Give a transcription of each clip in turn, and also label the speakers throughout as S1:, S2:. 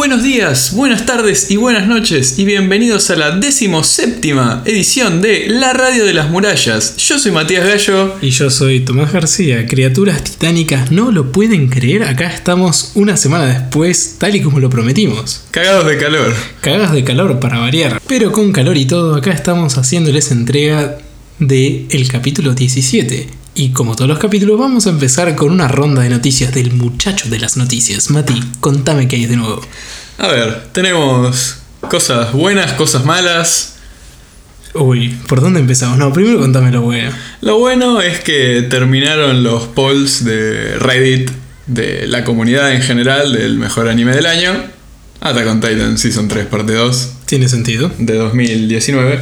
S1: buenos días, buenas tardes y buenas noches y bienvenidos a la decimoséptima edición de La Radio de las Murallas. Yo soy Matías Gallo.
S2: Y yo soy Tomás García. Criaturas titánicas, ¿no lo pueden creer? Acá estamos una semana después, tal y como lo prometimos.
S1: Cagados de calor.
S2: Cagados de calor para variar. Pero con calor y todo, acá estamos haciéndoles entrega de el capítulo 17. Y como todos los capítulos, vamos a empezar con una ronda de noticias del muchacho de las noticias. Mati, contame qué hay de nuevo.
S1: A ver, tenemos cosas buenas, cosas malas.
S2: Uy, ¿por dónde empezamos? No, primero contame lo bueno.
S1: Lo bueno es que terminaron los polls de Reddit de la comunidad en general del mejor anime del año. Attack on Titan Season 3 parte 2.
S2: Tiene sentido.
S1: De 2019.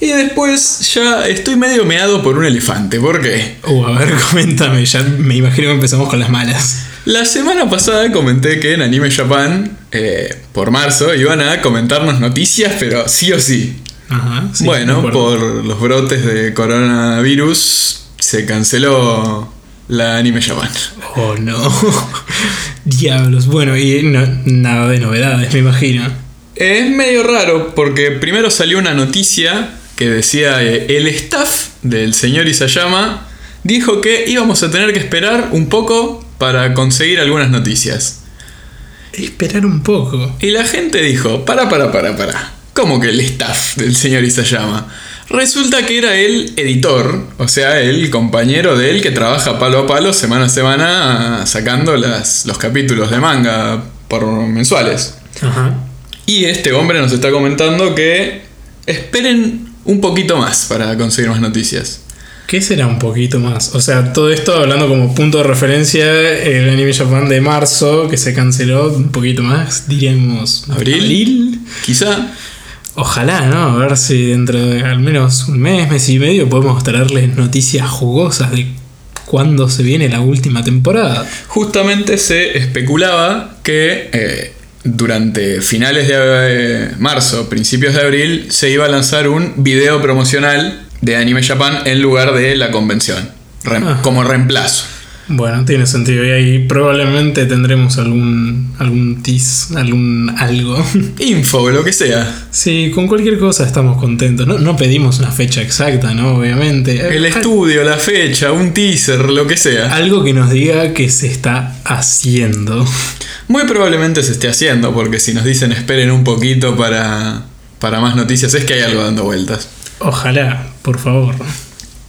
S1: Y después ya estoy medio meado por un elefante. ¿Por qué?
S2: Uh, a ver, coméntame. Ya me imagino que empezamos con las malas.
S1: La semana pasada comenté que en Anime Japan, eh, por marzo, iban a comentarnos noticias, pero sí o sí.
S2: Ajá. sí,
S1: bueno, por los brotes de coronavirus, se canceló la Anime Japan.
S2: Oh no. Diablos. Bueno, y no- nada de novedades, me imagino.
S1: Es medio raro porque primero salió una noticia que decía eh, el staff del señor Isayama dijo que íbamos a tener que esperar un poco para conseguir algunas noticias.
S2: Esperar un poco.
S1: Y la gente dijo, para, para, para, para. ¿Cómo que el staff del señor Isayama? Resulta que era el editor, o sea, el compañero de él que trabaja palo a palo, semana a semana, sacando las, los capítulos de manga por mensuales.
S2: Ajá.
S1: Y este hombre nos está comentando que esperen un poquito más para conseguir más noticias.
S2: ¿Qué será un poquito más? O sea, todo esto hablando como punto de referencia, el anime Japan de marzo, que se canceló un poquito más, diríamos
S1: ¿Abril? Quizá.
S2: Ojalá, ¿no? A ver si dentro de al menos un mes, mes y medio podemos traerles noticias jugosas de cuándo se viene la última temporada.
S1: Justamente se especulaba que eh, durante finales de eh, marzo, principios de abril, se iba a lanzar un video promocional de Anime Japan en lugar de la convención,
S2: Ah.
S1: como reemplazo.
S2: Bueno, tiene sentido. Y ahí probablemente tendremos algún, algún tease, algún algo.
S1: Info, lo que sea.
S2: Sí, con cualquier cosa estamos contentos. No, no pedimos una fecha exacta, ¿no? Obviamente.
S1: El estudio, la fecha, un teaser, lo que sea.
S2: Algo que nos diga que se está haciendo.
S1: Muy probablemente se esté haciendo, porque si nos dicen esperen un poquito para, para más noticias, es que hay algo dando vueltas.
S2: Ojalá, por favor.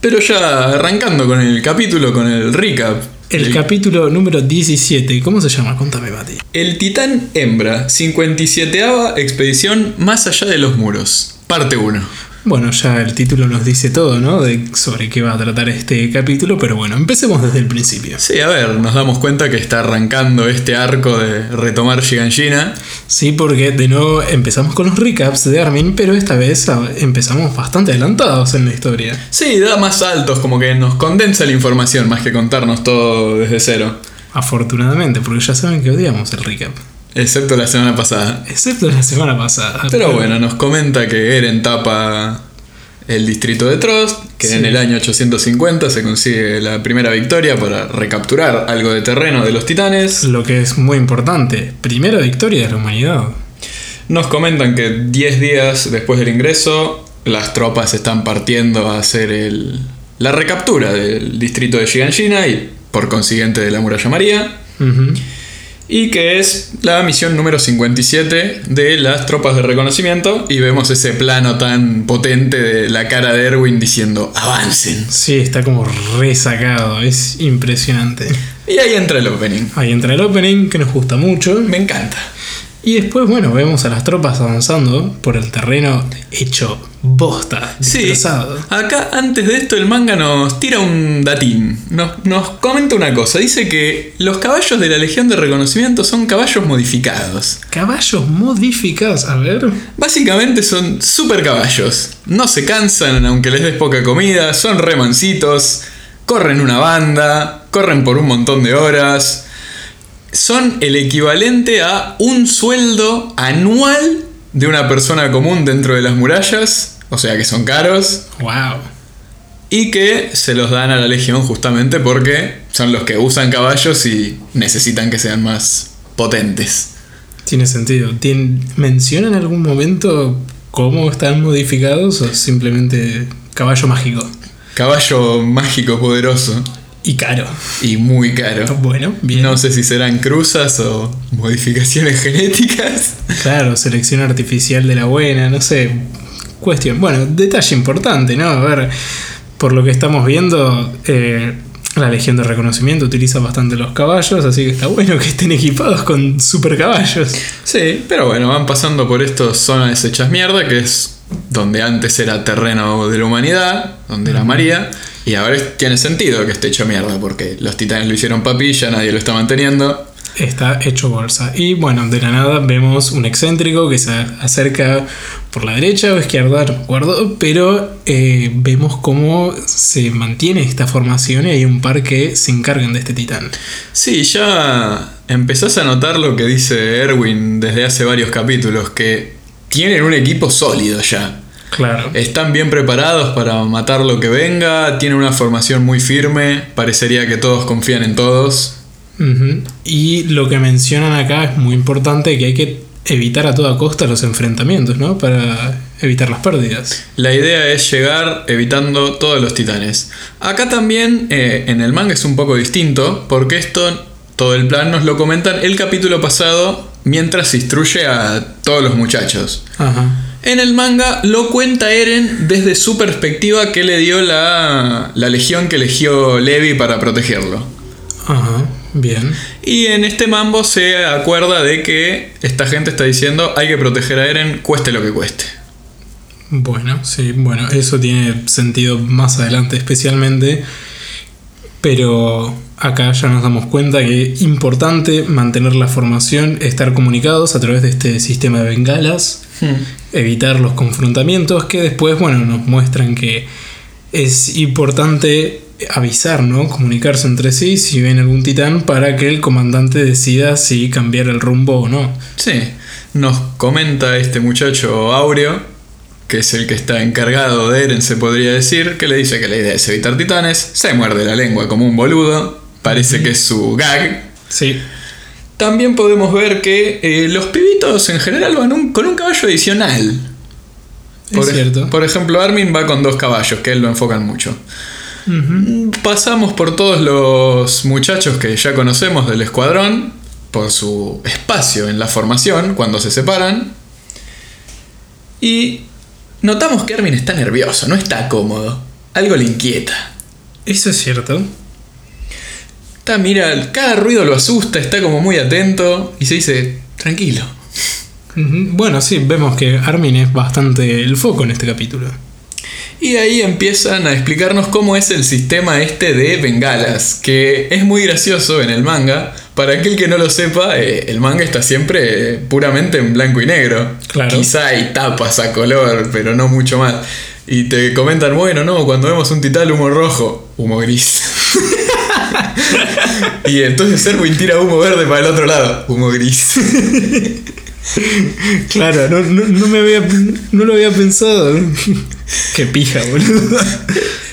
S1: Pero ya arrancando con el capítulo, con el recap.
S2: El capítulo número 17, ¿cómo se llama? Contame, Mati.
S1: El Titán Hembra, 57 expedición más allá de los muros. Parte 1.
S2: Bueno, ya el título nos dice todo, ¿no? De sobre qué va a tratar este capítulo, pero bueno, empecemos desde el principio.
S1: Sí, a ver, nos damos cuenta que está arrancando este arco de retomar Giganshina.
S2: Sí, porque de nuevo empezamos con los recaps de Armin, pero esta vez empezamos bastante adelantados en la historia.
S1: Sí, da más saltos, como que nos condensa la información más que contarnos todo desde cero.
S2: Afortunadamente, porque ya saben que odiamos el recap.
S1: Excepto la semana pasada.
S2: Excepto la semana pasada.
S1: Pero bueno, nos comenta que Eren tapa el distrito de Trost, que
S2: Sí.
S1: en el año 850 se consigue la primera victoria para recapturar algo de terreno de los titanes.
S2: Lo que es muy importante, primera victoria de la humanidad.
S1: Nos comentan que 10 días después del ingreso, las tropas están partiendo a hacer el- la recaptura del distrito de Shiganshina y por consiguiente de la muralla María.
S2: Ujú.
S1: Y que es la misión número 57 de las tropas de reconocimiento. Y vemos ese plano tan potente de la cara de Erwin diciendo avancen.
S2: Sí, está como resacado, es impresionante.
S1: Y ahí entra el opening.
S2: Ahí entra el opening que nos gusta mucho.
S1: Me encanta.
S2: Y después, bueno, vemos a las tropas avanzando por el terreno hecho bosta,
S1: Sí,
S2: destrozado.
S1: acá antes de esto el manga nos tira un datín. Nos, nos comenta una cosa. Dice que los caballos de la Legión de Reconocimiento son caballos modificados.
S2: Caballos modificados, a ver.
S1: Básicamente son super caballos. No se cansan aunque les des poca comida, son remancitos, corren una banda, corren por un montón de horas. Son el equivalente a un sueldo anual de una persona común dentro de las murallas, o sea que son caros,
S2: Wow.
S1: y que se los dan a la legión justamente porque son los que usan caballos y necesitan que sean más potentes.
S2: Tiene sentido. ¿Tien- ¿Menciona en algún momento cómo están modificados o simplemente caballo mágico?
S1: Caballo mágico poderoso
S2: Y caro.
S1: y muy caro.
S2: Bueno, bien.
S1: No sé si serán cruzas o modificaciones genéticas.
S2: Claro, selección artificial de la buena, no sé. Cuestión. Bueno, detalle importante, ¿no? A ver, por lo que estamos viendo, eh, la Legión de Reconocimiento utiliza bastante los caballos, así que está bueno que estén equipados con super caballos.
S1: Sí, pero bueno, van pasando por estos zonas hechas mierda, que es donde antes era terreno de la humanidad, donde era María, y ahora tiene sentido que esté hecho mierda, porque los titanes lo hicieron papilla, nadie lo está manteniendo.
S2: Está hecho bolsa. Y bueno, de la nada vemos un excéntrico que se acerca por la derecha o izquierda, no me acuerdo, pero eh, vemos cómo se mantiene esta formación y hay un par que se encargan de este titán.
S1: Sí, ya empezás a notar lo que dice Erwin desde hace varios capítulos, que tienen un equipo sólido ya.
S2: Claro.
S1: Están bien preparados para matar lo que venga, tienen una formación muy firme, parecería que todos confían en todos.
S2: Y lo que mencionan acá es muy importante que hay que evitar a toda costa los enfrentamientos, ¿no? Para evitar las pérdidas.
S1: La idea es llegar evitando todos los titanes. Acá también eh, en el manga es un poco distinto, porque esto, todo el plan nos lo comentan el capítulo pasado mientras se instruye a todos los muchachos.
S2: Ajá.
S1: En el manga lo cuenta Eren desde su perspectiva que le dio la, la legión que eligió Levi para protegerlo.
S2: Ajá. Bien.
S1: Y en este mambo se acuerda de que esta gente está diciendo hay que proteger a Eren cueste lo que cueste.
S2: Bueno, sí, bueno, eso tiene sentido más adelante especialmente. Pero acá ya nos damos cuenta que es importante mantener la formación, estar comunicados a través de este sistema de bengalas, evitar los confrontamientos que después, bueno, nos muestran que es importante avisar, ¿no? Comunicarse entre sí si ven algún titán para que el comandante decida si cambiar el rumbo o no.
S1: Sí, nos comenta este muchacho Aureo, que es el que está encargado de Eren, se podría decir, que le dice que la idea es evitar titanes, se muerde la lengua como un boludo, parece que es su gag.
S2: Sí,
S1: También podemos ver que eh, los pibitos en general van un- con un caballo adicional.
S2: es
S1: Por, ej-
S2: cierto.
S1: por ejemplo, Armin va con dos caballos, que él lo enfocan mucho. Pasamos por todos los muchachos que ya conocemos del escuadrón, por su espacio en la formación cuando se separan. Y notamos que Armin está nervioso, no está cómodo. Algo le inquieta.
S2: Eso es cierto.
S1: Está, mira, cada ruido lo asusta, está como muy atento y se dice, tranquilo.
S2: Bueno, sí, vemos que Armin es bastante el foco en este capítulo.
S1: Y ahí empiezan a explicarnos cómo es el sistema este de bengalas, que es muy gracioso en el manga. Para aquel que no lo sepa, eh, el manga está siempre eh, puramente en blanco y negro.
S2: Claro.
S1: Quizá hay tapas a color, pero no mucho más. Y te comentan, bueno, no, cuando vemos un titán humo rojo, humo gris. y entonces Erwin tira humo verde para el otro lado, humo gris.
S2: Claro, no, no, no me había, no lo había pensado. Qué pija, boludo.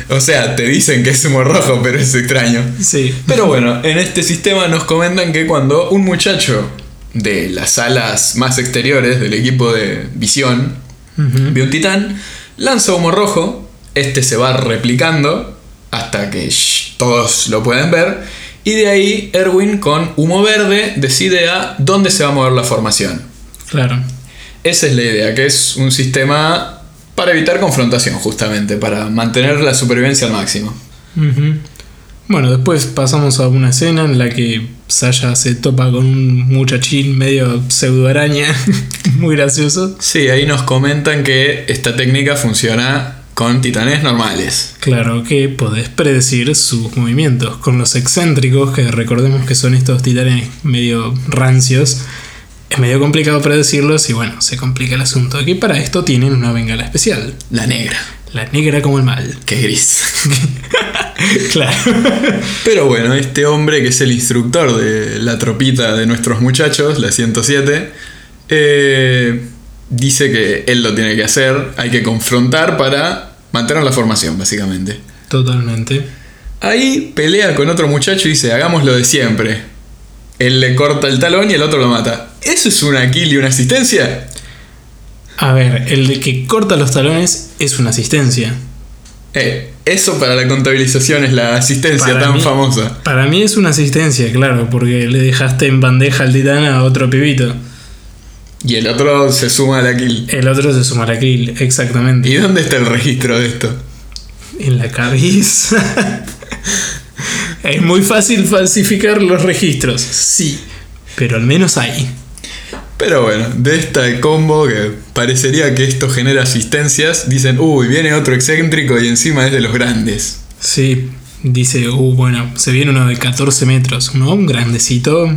S1: o sea, te dicen que es humo rojo, pero es extraño.
S2: Sí.
S1: Pero bueno, en este sistema nos comentan que cuando un muchacho de las alas más exteriores del equipo de visión ve un titán, lanza humo rojo, este se va replicando hasta que shh, todos lo pueden ver, y de ahí Erwin con humo verde decide a dónde se va a mover la formación.
S2: Claro.
S1: Esa es la idea, que es un sistema para evitar confrontación justamente, para mantener la supervivencia al máximo.
S2: Ujú. Bueno, después pasamos a una escena en la que Saya se topa con un muchachín medio pseudo araña. Muy gracioso.
S1: Sí, ahí nos comentan que esta técnica funciona con titanes normales.
S2: Claro que podés predecir sus movimientos. Con los excéntricos, que recordemos que son estos titanes medio rancios, es medio complicado predecirlos y bueno, se complica el asunto. Aquí para esto tienen una bengala especial.
S1: La negra,
S2: La negra como el mal.
S1: que gris.
S2: claro.
S1: Pero bueno, este hombre que es el instructor de la tropita de nuestros muchachos, la 107, eh, dice que él lo tiene que hacer, hay que confrontar para mantener la formación, básicamente.
S2: Totalmente.
S1: Ahí pelea con otro muchacho y dice, hagamos lo de siempre. Él le corta el talón y el otro lo mata. ¿Eso es una kill y una asistencia?
S2: A ver, el de que corta los talones es una asistencia.
S1: Eh, eso para la contabilización es la asistencia
S2: Para
S1: tan
S2: mí-
S1: famosa.
S2: Para mí es una asistencia, claro, porque le dejaste en bandeja al titán a otro pibito.
S1: Y el otro se suma a la kill.
S2: El otro se suma a la kill, exactamente.
S1: ¿Y dónde está el registro de esto?
S2: En la cabeza. es muy fácil falsificar los registros, sí, pero al menos hay.
S1: Pero bueno, de esta combo que parecería que esto genera asistencias, dicen, uy, viene otro excéntrico y encima es de los grandes.
S2: Sí, dice, uh, bueno, se viene uno de 14 metros, uno un grandecito,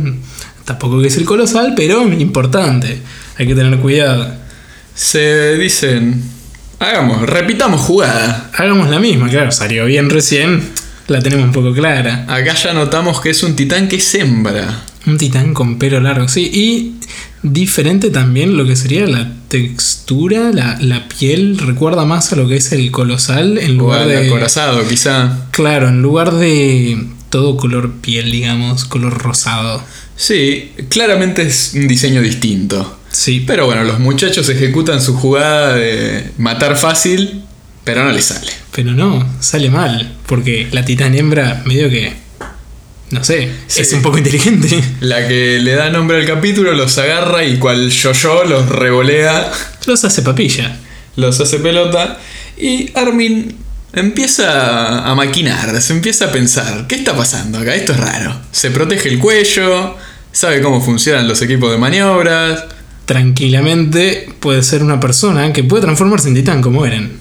S2: tampoco que es el colosal, pero importante, hay que tener cuidado.
S1: Se dicen, hagamos, repitamos jugada.
S2: Hagamos la misma, claro, salió bien recién, la tenemos un poco clara.
S1: Acá ya notamos que es un titán que sembra.
S2: Un titán con pelo largo, sí, y diferente también lo que sería la textura, la, la piel, recuerda más a lo que es el colosal en
S1: O
S2: lugar
S1: al
S2: de...
S1: acorazado, quizá.
S2: Claro, en lugar de todo color piel, digamos, color rosado.
S1: Sí, claramente es un diseño distinto.
S2: Sí,
S1: Pero bueno, los muchachos ejecutan su jugada de matar fácil, pero no les sale.
S2: pero no, sale mal, porque la titán hembra medio que... No sé,
S1: Sí.
S2: es un poco inteligente.
S1: La que le da nombre al capítulo los agarra y cual yo-yo los revolea,
S2: Los hace papilla.
S1: los hace pelota. Y Armin empieza a maquinar, se empieza a pensar, ¿qué está pasando acá? Esto es raro. Se protege el cuello, sabe cómo funcionan los equipos de maniobras.
S2: Tranquilamente puede ser una persona que puede transformarse en titán como Eren.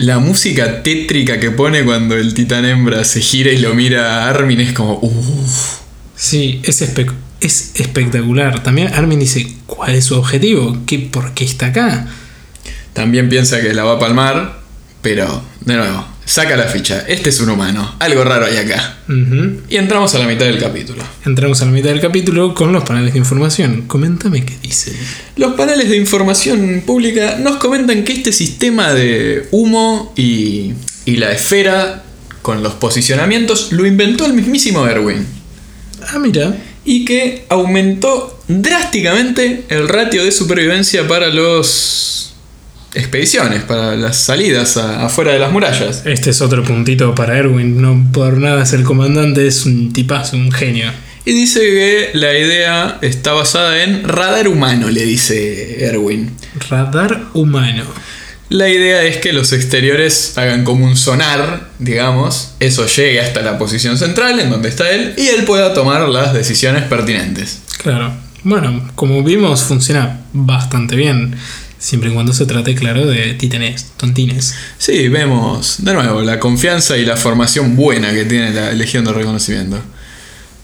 S1: La música tétrica que pone cuando el titán hembra se gira y lo mira a Armin es como, uff.
S2: Sí, es, espe- es espectacular. También Armin dice, ¿cuál es su objetivo? ¿Qué, ¿Por qué está acá?
S1: También piensa que la va a palmar, pero, de nuevo, saca la ficha. Este es un humano. Algo raro hay acá. Y entramos a la mitad del capítulo.
S2: Entramos a la mitad del capítulo con los paneles de información. Coméntame qué dice.
S1: Los paneles de información pública nos comentan que este sistema de humo y, y la esfera con los posicionamientos lo inventó el mismísimo Erwin.
S2: Ah, mira.
S1: Y que aumentó drásticamente el ratio de supervivencia para los expediciones, para las salidas a- afuera de las murallas.
S2: Este es otro puntito para Erwin. No por nada es el comandante, es un tipazo, un genio.
S1: Y dice que la idea está basada en radar humano, le dice Erwin.
S2: Radar humano.
S1: La idea es que los exteriores hagan como un sonar, digamos, eso llegue hasta la posición central en donde está él y él pueda tomar las decisiones pertinentes.
S2: Claro. Bueno, como vimos, funciona bastante bien. Siempre y cuando se trate, claro, de titanes, tontines.
S1: Sí, vemos de nuevo la confianza y la formación buena que tiene la Legión de Reconocimiento.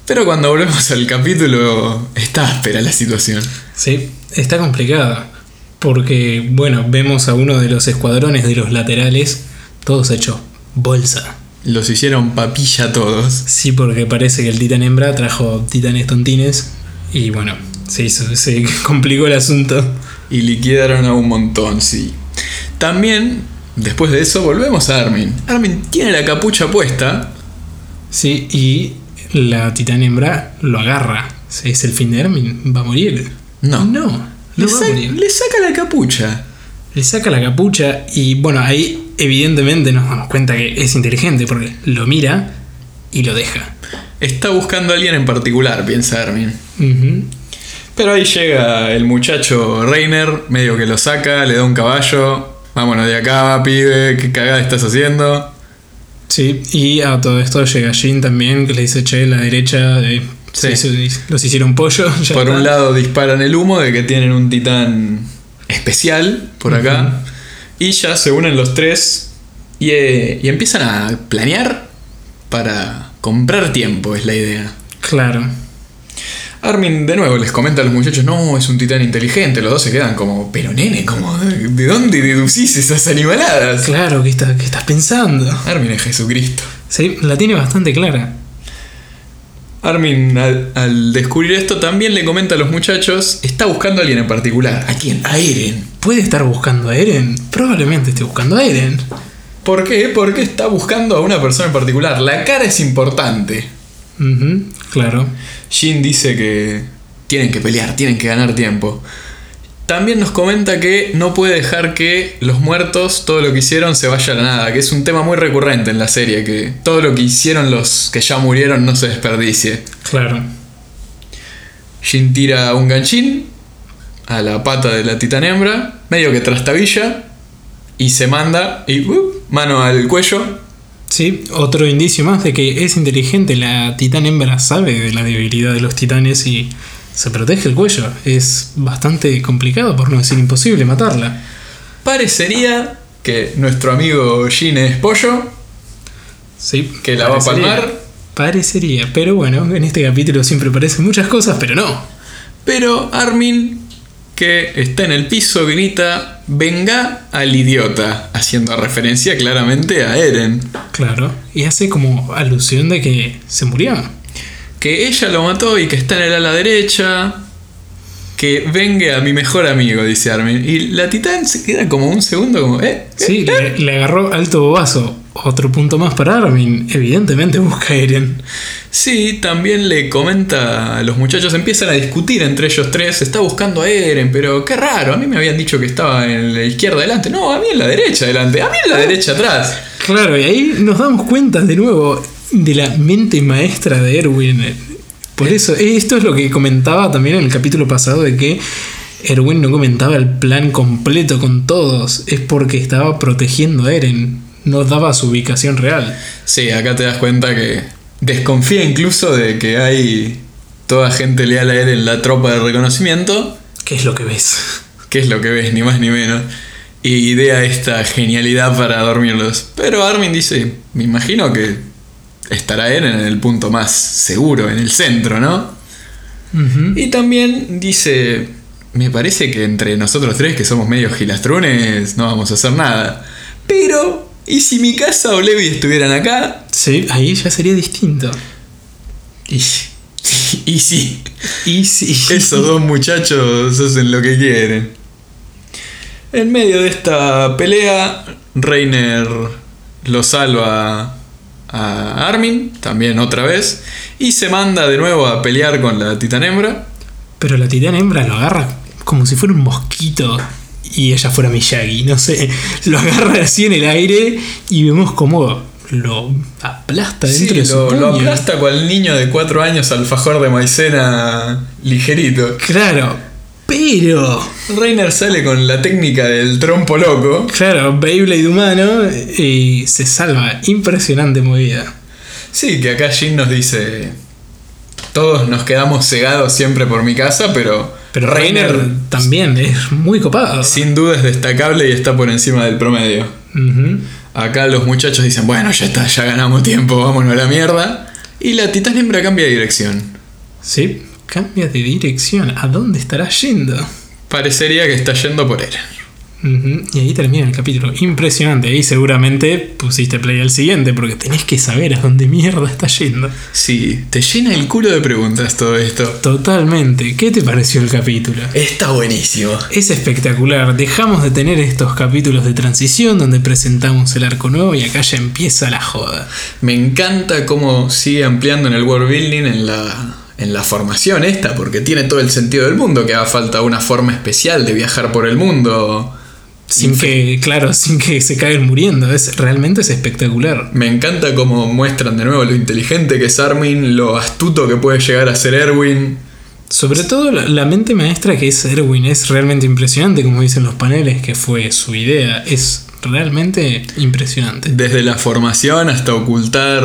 S1: Pero cuando volvemos al capítulo, está áspera la situación.
S2: Sí, está complicada. Porque, bueno, vemos a uno de los escuadrones de los laterales, todos hechos bolsa.
S1: Los hicieron papilla todos.
S2: Sí, porque parece que el titán hembra trajo titanes tontines. Y bueno, se hizo, se complicó el asunto.
S1: Y liquidaron a un montón, sí. También, después de eso, volvemos a Armin. Armin tiene la capucha puesta.
S2: Sí, y la titán hembra lo agarra. Es el fin de Hermin, va a morir.
S1: No.
S2: No,
S1: Le,
S2: a morir.
S1: le saca la capucha.
S2: Le saca la capucha y bueno, ahí evidentemente nos damos cuenta que es inteligente porque lo mira y lo deja.
S1: Está buscando a alguien en particular, piensa Armin. Pero ahí llega el muchacho Reiner, medio que lo saca, le da un caballo. Vámonos de acá, pibe, qué cagada estás haciendo.
S2: Sí, y a todo esto llega Jin también, que le dice, che, la derecha eh, se
S1: Sí.
S2: hizo- los hicieron pollo. ya
S1: Por
S2: está".
S1: un lado disparan el humo de que tienen un titán especial por acá. Y ya se unen los tres y, eh, y empiezan a planear para comprar tiempo, es la idea.
S2: Claro.
S1: Armin de nuevo les comenta a los muchachos, no, es un titán inteligente, los dos se quedan como, pero nene, como, ¿de dónde deducís esas animaladas?
S2: Claro, ¿qué, está- qué estás pensando?
S1: Armin es Jesucristo.
S2: Sí, la tiene bastante clara.
S1: Armin al, al descubrir esto también le comenta a los muchachos, está buscando a alguien en particular. ¿A quién? A Eren.
S2: ¿Puede estar buscando a Eren? Probablemente esté buscando a Eren.
S1: ¿Por qué? Porque está buscando a una persona en particular. La cara es importante.
S2: Claro.
S1: Jin dice que tienen que pelear, tienen que ganar tiempo. También nos comenta que no puede dejar que los muertos, todo lo que hicieron, se vaya a la nada, que es un tema muy recurrente en la serie, que todo lo que hicieron los que ya murieron no se desperdicie.
S2: Claro.
S1: Jin tira un ganchín a la pata de la titán hembra, medio que trastabilla, y se manda, y uh, mano al cuello.
S2: Sí, otro indicio más de que es inteligente. La titán hembra sabe de la debilidad de los titanes y se protege el cuello. Es bastante complicado, por no decir imposible, matarla.
S1: Parecería que nuestro amigo Jin es pollo,
S2: Sí,
S1: que la va a palmar.
S2: Parecería, pero bueno, en este capítulo siempre parecen muchas cosas, pero no.
S1: Pero Armin, que está en el piso, grita, venga al idiota, haciendo referencia claramente a Eren.
S2: Claro, y hace como alusión de que se murió.
S1: Que ella lo mató y que está en el ala derecha. Que venga a mi mejor amigo, dice Armin. Y la titán se queda como un segundo como, ¿eh?
S2: Sí, le, le agarró alto bobazo. Otro punto más para Armin. Evidentemente busca a Eren.
S1: Sí, también le comenta a los muchachos, empiezan a discutir entre ellos tres, está buscando a Eren, pero qué raro, a mí me habían dicho que estaba en la izquierda adelante, no, a mí en la derecha adelante, a mí en la derecha atrás.
S2: Claro, y ahí nos damos cuenta de nuevo de la mente maestra de Erwin. Por eso, esto es lo que comentaba también en el capítulo pasado de que Erwin no comentaba el plan completo con todos. Es porque estaba protegiendo a Eren. No daba su ubicación real.
S1: Sí, acá te das cuenta que desconfía incluso de que hay toda gente leal a Eren en la tropa de reconocimiento,
S2: ¿Qué es lo que ves?
S1: que es lo que ves, ni más ni menos. Y idea esta genialidad para dormirlos. Pero Armin dice, me imagino que estará Eren en el punto más seguro, en el centro, ¿no? Y también dice, me parece que entre nosotros tres, que somos medios gilastrunes, no vamos a hacer nada. Pero, ¿y si mi casa o Levi estuvieran acá?
S2: Sí, ahí ya sería distinto.
S1: Y, y sí,
S2: Y sí.
S1: esos dos muchachos hacen lo que quieren. En medio de esta pelea, Reiner lo salva a Armin, también otra vez, y se manda de nuevo a pelear con la titán hembra.
S2: Pero la titán hembra lo agarra como si fuera un mosquito y ella fuera Miyagi, no sé. Lo agarra así en el aire y vemos cómo lo aplasta dentro
S1: Sí,
S2: de su
S1: lo, lo
S2: puño.
S1: aplasta cual niño de 4 años alfajor de maicena ligerito.
S2: Claro, pero.
S1: Reiner sale con la técnica del trompo loco.
S2: Claro, Beyblade humano y se salva. Impresionante movida.
S1: Sí, que acá Jin nos dice. Todos nos quedamos cegados siempre por mi casa, pero.
S2: Pero Reiner también es muy copado.
S1: sin duda es destacable y está por encima del promedio. Acá los muchachos dicen, bueno, ya está, ya ganamos tiempo, vámonos a la mierda. Y la titán hembra cambia de dirección.
S2: Sí, cambia de dirección. ¿A dónde estará yendo?
S1: Parecería que está yendo por Eren.
S2: Y ahí termina el capítulo. Impresionante. Ahí seguramente pusiste play al siguiente porque tenés que saber a dónde mierda está yendo.
S1: Sí, te llena el culo de preguntas todo esto.
S2: Totalmente. ¿Qué te pareció el capítulo?
S1: Está buenísimo.
S2: Es espectacular. Dejamos de tener estos capítulos de transición donde presentamos el arco nuevo y acá ya empieza la joda.
S1: Me encanta cómo sigue ampliando en el world building en la, en la formación esta, porque tiene todo el sentido del mundo que haga falta una forma especial de viajar por el mundo.
S2: Sin que, claro, sin que se caigan muriendo. Es, realmente es espectacular.
S1: Me encanta cómo muestran de nuevo lo inteligente que es Armin, lo astuto que puede llegar a ser Erwin.
S2: Sobre todo la, la mente maestra que es Erwin es realmente impresionante, como dicen los paneles, que fue su idea. Es realmente impresionante.
S1: Desde la formación hasta ocultar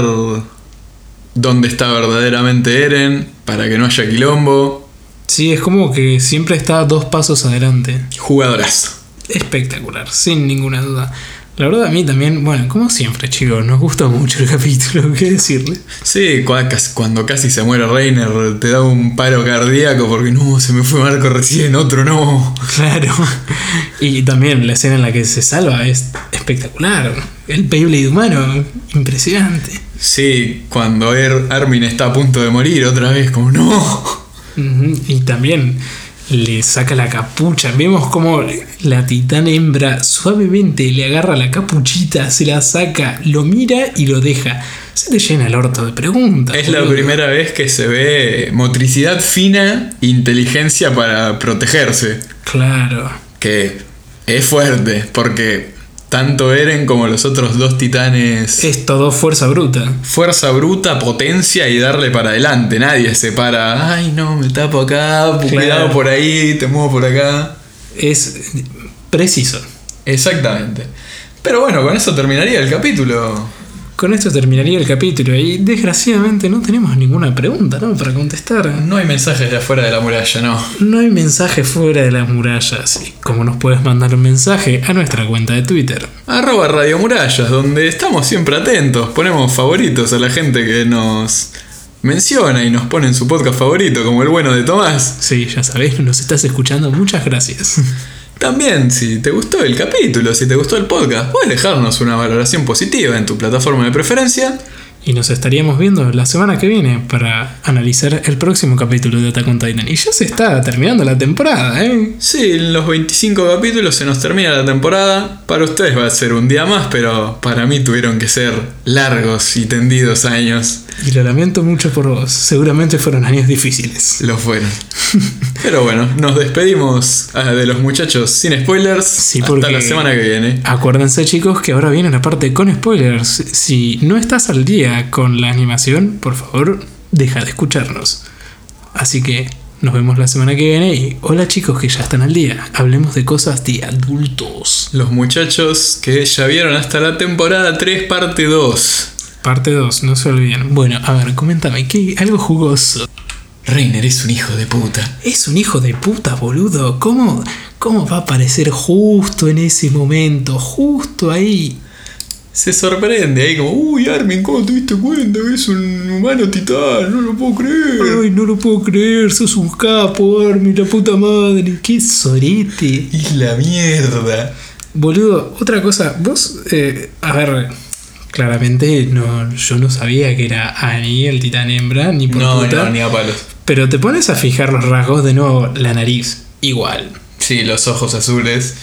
S1: dónde está verdaderamente Eren, para que no haya quilombo.
S2: Sí, es como que siempre está dos pasos adelante.
S1: Jugadorazo.
S2: Espectacular, sin ninguna duda. La verdad a mí también, bueno, como siempre chicos, nos gusta mucho el capítulo, ¿qué decirle?
S1: Sí, cuando casi se muere Reiner te da un paro cardíaco porque no, se me fue Marco recién, otro no.
S2: Claro. Y también la escena en la que se salva es espectacular. El Beyblade humano, impresionante.
S1: Sí, cuando er- Armin está a punto de morir otra vez, como no.
S2: Y también le saca la capucha. Vemos como la titán hembra suavemente le agarra la capuchita, se la saca, lo mira y lo deja. Se te llena el orto de preguntas.
S1: Es la primera vez que se ve motricidad fina, inteligencia para protegerse.
S2: Claro.
S1: Que es fuerte, porque tanto Eren como los otros dos titanes.
S2: Es todo fuerza bruta.
S1: Fuerza bruta, potencia y darle para adelante. Nadie se para. Ay, no, me tapo acá, cuidado por ahí, te muevo por acá.
S2: Es preciso.
S1: Exactamente. Pero bueno, con eso terminaría el capítulo.
S2: Con esto terminaría el capítulo y desgraciadamente no tenemos ninguna pregunta, ¿no? Para contestar.
S1: No hay mensajes de afuera de la muralla, no.
S2: No hay mensaje fuera de las murallas. Y como nos puedes mandar un mensaje a nuestra cuenta de Twitter.
S1: Arroba Radio Murallas, donde estamos siempre atentos. Ponemos favoritos a la gente que nos menciona y nos pone en su podcast favorito, como el bueno de Tomás.
S2: Sí, ya sabéis, nos estás escuchando. Muchas gracias.
S1: También, si te gustó el capítulo, si te gustó el podcast, puedes dejarnos una valoración positiva en tu plataforma de preferencia.
S2: Y nos estaríamos viendo la semana que viene para analizar el próximo capítulo de Attack on Titan. Y ya se está terminando la temporada, ¿eh?
S1: Sí, en los 25 capítulos se nos termina la temporada. Para ustedes va a ser un día más, pero para mí tuvieron que ser largos y tendidos años.
S2: Y lo lamento mucho por vos. Seguramente fueron años difíciles.
S1: Lo fueron. Pero bueno, nos despedimos ah, de los muchachos sin spoilers.
S2: Sí,
S1: hasta
S2: porque-
S1: la semana que viene.
S2: Acuérdense chicos que ahora viene la parte con spoilers. Si no estás al día con la animación, por favor, deja de escucharnos. Así que nos vemos la semana que viene y hola chicos que ya están al día. Hablemos de cosas de adultos.
S1: Los muchachos que ya vieron hasta la temporada 3, parte 2.
S2: Parte 2, no se olviden. Bueno, a ver, coméntame, ¿qué? Algo jugoso.
S1: Reiner es un hijo de puta.
S2: Es un hijo de puta, boludo. ¿Cómo, ¿Cómo va a aparecer justo en ese momento? Justo ahí.
S1: Se sorprende ahí como, uy Armin, ¿cómo te diste cuenta es un humano titán? No lo puedo creer.
S2: Ay, no lo puedo creer, sos un capo, Armin, la puta madre. Qué sorete.
S1: Y la mierda.
S2: Boludo, otra cosa, vos, eh, a ver, claramente no, yo no sabía que era Annie, el titán hembra, ni por
S1: No,
S2: puta,
S1: no, ni a palos.
S2: pero te pones a fijar los rasgos de nuevo, la nariz, igual.
S1: Sí, los ojos azules.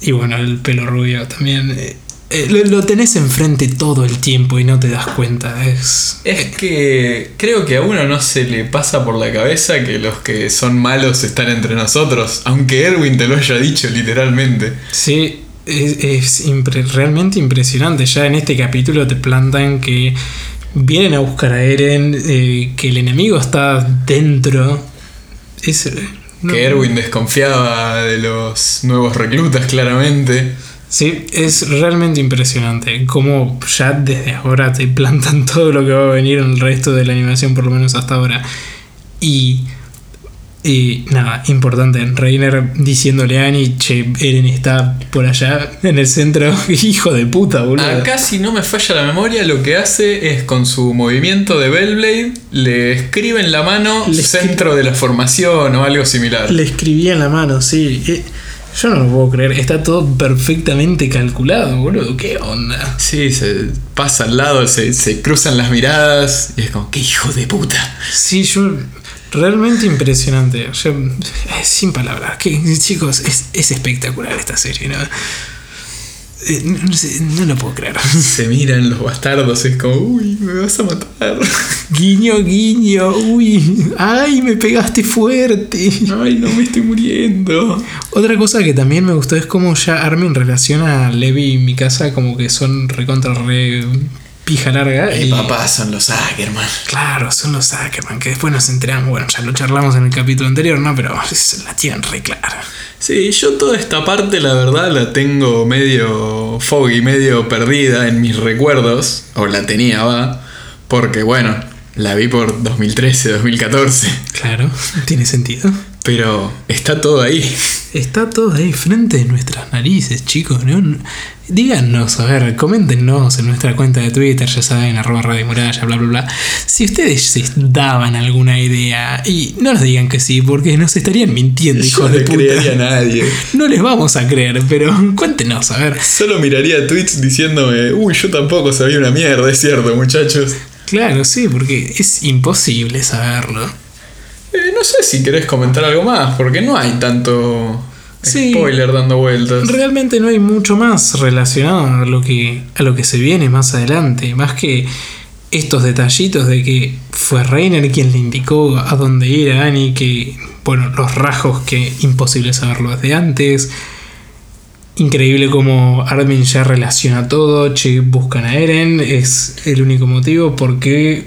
S2: Y bueno, el pelo rubio también. eh, eh, lo, lo tenés enfrente todo el tiempo y no te das cuenta. Es.
S1: Es que creo que a uno no se le pasa por la cabeza que los que son malos están entre nosotros, aunque Erwin te lo haya dicho literalmente.
S2: Sí, es, es impre- realmente impresionante. Ya en este capítulo te plantan que vienen a buscar a Eren, eh, que el enemigo está dentro. Es. eh, no-
S1: Que Erwin desconfiaba de los nuevos reclutas, claramente.
S2: Sí, es realmente impresionante. Como ya desde ahora te plantan todo lo que va a venir en el resto de la animación, por lo menos hasta ahora. Y. y nada, importante. Reiner diciéndole a Annie, che, Eren está por allá en el centro. Hijo de puta, boludo.
S1: Acá, si no me falla la memoria, lo que hace es con su movimiento de Bellblade, le escribe en la mano
S2: Le
S1: centro de la formación o algo similar.
S2: Le escribí en la mano, sí. Eh, Yo no lo puedo creer. Está todo perfectamente calculado, boludo. ¿Qué onda?
S1: Sí, se pasa al lado, se, se cruzan las miradas y es como, qué hijo de puta.
S2: Sí, yo. Realmente impresionante. Yo- eh, sin palabras. Que, chicos, es, es espectacular esta serie, ¿no? Eh, no, no sé, no lo puedo creer.
S1: Se miran los bastardos, es como, uy, me vas a matar.
S2: Guiño, guiño. Uy. Ay, me pegaste fuerte.
S1: Ay, no me estoy muriendo.
S2: Otra cosa que también me gustó es cómo ya Armin relaciona a Levi y Mikasa como que son recontra re pija larga.
S1: El
S2: y-
S1: papá son los Ackerman.
S2: Claro, son los Ackerman, que después nos enteramos, bueno, ya lo charlamos en el capítulo anterior, ¿no? Pero es- la tienen re clara.
S1: Sí, yo toda esta parte, la verdad, la tengo medio foggy, medio perdida en mis recuerdos. O la tenía, va. Porque, bueno, la vi por 2013, 2014.
S2: Claro, tiene sentido.
S1: Pero está todo ahí.
S2: Está todo ahí frente de nuestras narices, chicos. ¿no? Díganos, a ver, coméntenos en nuestra cuenta de Twitter, ya saben, arroba Radio Muralla, bla, bla, bla. Si ustedes se daban alguna idea, y no nos digan que sí, porque nos estarían mintiendo,
S1: Yo
S2: hijos
S1: no
S2: de
S1: le creería a
S2: puta.
S1: nadie.
S2: No les vamos a creer, pero cuéntenos, a ver.
S1: Solo miraría tweets diciéndome, uy, yo tampoco sabía una mierda, es cierto, muchachos.
S2: Claro, sí, porque es imposible saberlo.
S1: Eh, no sé si querés comentar algo más, porque no hay tanto
S2: Sí.
S1: spoiler dando vueltas.
S2: Realmente no hay mucho más relacionado a lo que, a lo que se viene más adelante. Más que estos detallitos de que fue Reiner quien le indicó a dónde ir a Annie, que, bueno, los rasgos que imposible saberlo desde antes. Increíble como Armin ya relaciona todo, che, buscan a Eren, es el único motivo por qué,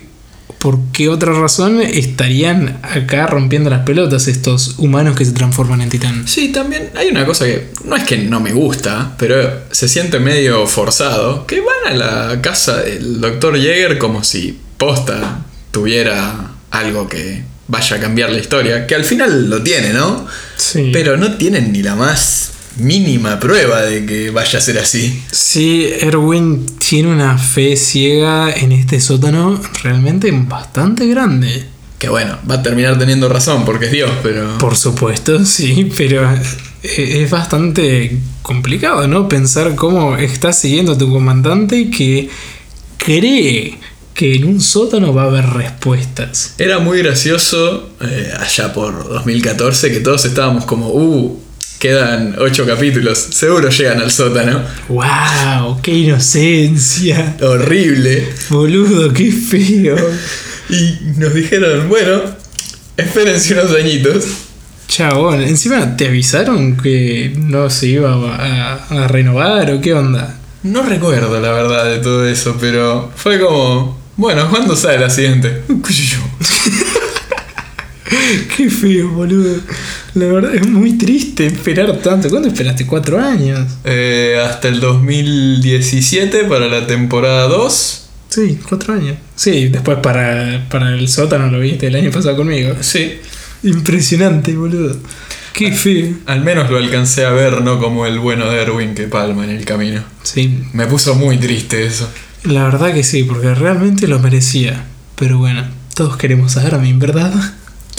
S2: por qué otra razón estarían acá rompiendo las pelotas estos humanos que se transforman en titán.
S1: Sí, también hay una cosa que no es que no me gusta, pero se siente medio forzado, que van a la casa del doctor Jäger como si posta tuviera algo que vaya a cambiar la historia, que al final lo tiene, ¿no?
S2: Sí.
S1: Pero no tienen ni la más mínima prueba de que vaya a ser así.
S2: Sí, Erwin tiene una fe ciega en este sótano realmente bastante grande.
S1: Que bueno, va a terminar teniendo razón porque es Dios, pero...
S2: Por supuesto, sí, pero eh, es bastante complicado, ¿no? Pensar cómo estás siguiendo a tu comandante que cree que en un sótano va a haber respuestas.
S1: Era muy gracioso eh, allá por 2014 que todos estábamos como, uh, quedan ocho capítulos, seguro llegan al sótano.
S2: ¡Wow! ¡Qué inocencia!
S1: Horrible.
S2: Boludo, qué feo.
S1: Y nos dijeron, bueno, espérense unos añitos.
S2: Chabón, encima te avisaron que no se iba a, a renovar o qué onda.
S1: No recuerdo la verdad de todo eso, pero fue como, bueno, ¿cuándo sale la siguiente? Un cuchillo.
S2: Qué feo, boludo. La verdad es muy triste esperar tanto. ¿Cuánto esperaste? ¿Cuatro años?
S1: Eh, hasta el 2017 para la temporada 2.
S2: Sí, cuatro años. Sí, después para, para el sótano lo viste el año pasado conmigo.
S1: Sí,
S2: Impresionante, boludo. Qué feo.
S1: al menos lo alcancé a ver, no como el bueno de Erwin que palma en el camino.
S2: Sí,
S1: Me puso muy triste eso.
S2: la verdad que sí, porque realmente lo merecía. Pero bueno, todos queremos a Armin, ¿verdad?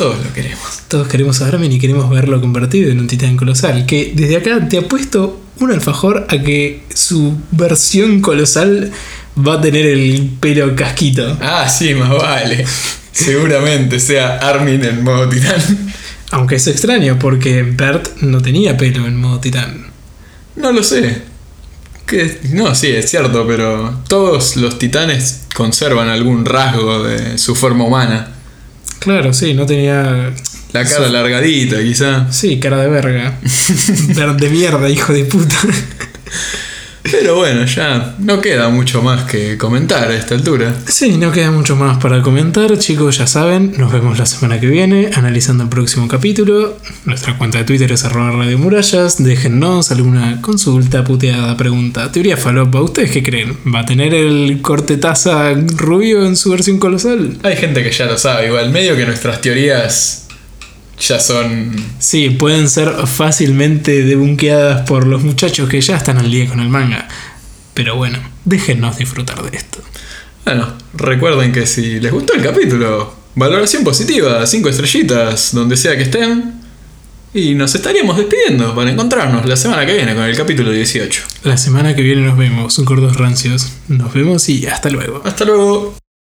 S1: Todos lo queremos.
S2: Todos queremos a Armin y queremos verlo convertido en un titán colosal. Que desde acá te apuesto un alfajor a que su versión colosal va a tener el pelo casquito.
S1: Ah, sí, más vale. Seguramente sea Armin en modo titán.
S2: Aunque es extraño porque Bert no tenía pelo en modo titán.
S1: No lo sé. ¿Qué? No, sí, es cierto, pero todos los titanes conservan algún rasgo de su forma humana.
S2: Claro, sí, no tenía.
S1: La cara alargadita, quizá.
S2: Sí, cara de verga. De mierda, hijo de puta.
S1: Pero bueno, ya no queda mucho más que comentar a esta altura.
S2: Sí, no queda mucho más para comentar, chicos, ya saben, nos vemos la semana que viene analizando el próximo capítulo. Nuestra cuenta de Twitter es arroba Radio Murallas, déjennos alguna consulta, puteada, pregunta, teoría falopa, ¿ustedes qué creen? ¿Va a tener el corte taza rubio en su versión colosal?
S1: Hay gente que ya lo sabe, igual medio que nuestras teorías ya son...
S2: Sí, pueden ser fácilmente debunqueadas por los muchachos que ya están al día con el manga. Pero bueno, déjennos disfrutar de esto.
S1: Bueno, recuerden que si les gustó el capítulo, valoración positiva, 5 estrellitas, donde sea que estén. Y nos estaríamos despidiendo para encontrarnos la semana que viene con el capítulo 18.
S2: La semana que viene nos vemos, gordos rancios. Nos vemos y hasta luego.
S1: Hasta luego.